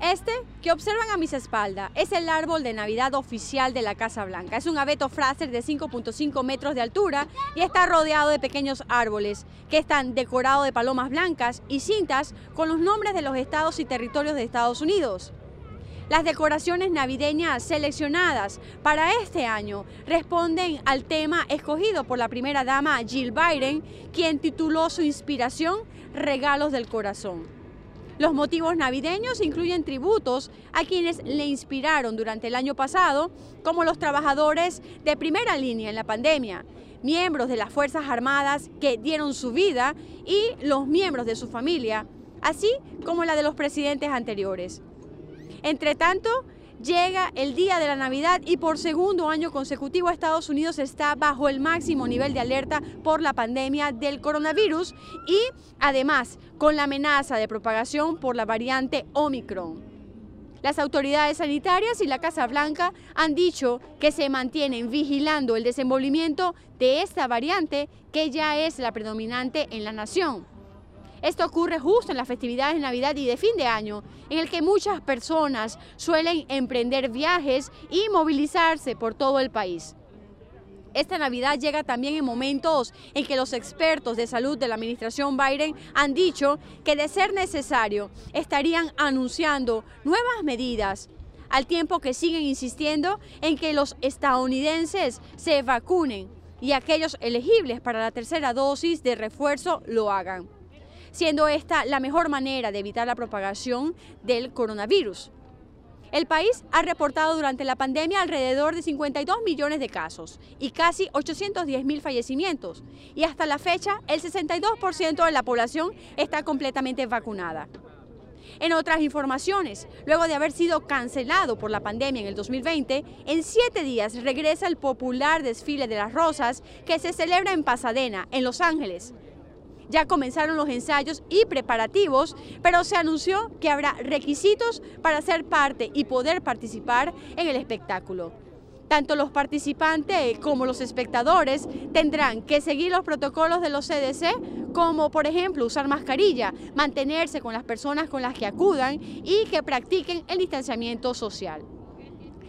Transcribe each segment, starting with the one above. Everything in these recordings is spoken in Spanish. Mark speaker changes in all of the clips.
Speaker 1: Este que observan a mis espaldas es el árbol de Navidad oficial de la Casa Blanca. Es un abeto Fraser de 5.5 metros de altura y está rodeado de pequeños árboles que están decorados de palomas blancas y cintas con los nombres de los estados y territorios de Estados Unidos. Las decoraciones navideñas seleccionadas para este año responden al tema escogido por la primera dama Jill Biden, quien tituló su inspiración Regalos del Corazón. Los motivos navideños incluyen tributos a quienes le inspiraron durante el año pasado, como los trabajadores de primera línea en la pandemia, miembros de las Fuerzas Armadas que dieron su vida y los miembros de su familia, así como la de los presidentes anteriores. Entre tanto, llega el día de la Navidad y por segundo año consecutivo Estados Unidos está bajo el máximo nivel de alerta por la pandemia del coronavirus y además con la amenaza de propagación por la variante Omicron. Las autoridades sanitarias y la Casa Blanca han dicho que se mantienen vigilando el desenvolvimiento de esta variante que ya es la predominante en la nación. Esto ocurre justo en las festividades de Navidad y de fin de año, en el que muchas personas suelen emprender viajes y movilizarse por todo el país. Esta Navidad llega también en momentos en que los expertos de salud de la administración Biden han dicho que de ser necesario estarían anunciando nuevas medidas al tiempo que siguen insistiendo en que los estadounidenses se vacunen y aquellos elegibles para la tercera dosis de refuerzo lo hagan siendo esta la mejor manera de evitar la propagación del coronavirus. El país ha reportado durante la pandemia alrededor de 52 millones de casos y casi 810 mil fallecimientos. Y hasta la fecha, el 62% de la población está completamente vacunada. En otras informaciones, luego de haber sido cancelado por la pandemia en el 2020, en siete días regresa el popular desfile de las rosas que se celebra en Pasadena, en Los Ángeles. Ya comenzaron los ensayos y preparativos, pero se anunció que habrá requisitos para ser parte y poder participar en el espectáculo. Tanto los participantes como los espectadores tendrán que seguir los protocolos de los CDC, como por ejemplo usar mascarilla, mantenerse con las personas con las que acudan y que practiquen el distanciamiento social.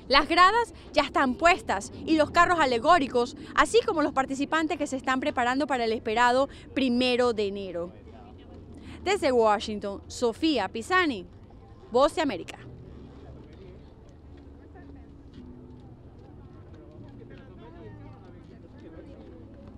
Speaker 1: Las gradas ya están puestas y los carros alegóricos, así como los participantes que se están preparando para el esperado primero de enero. Desde Washington, Sofía Pisani, Voz de América.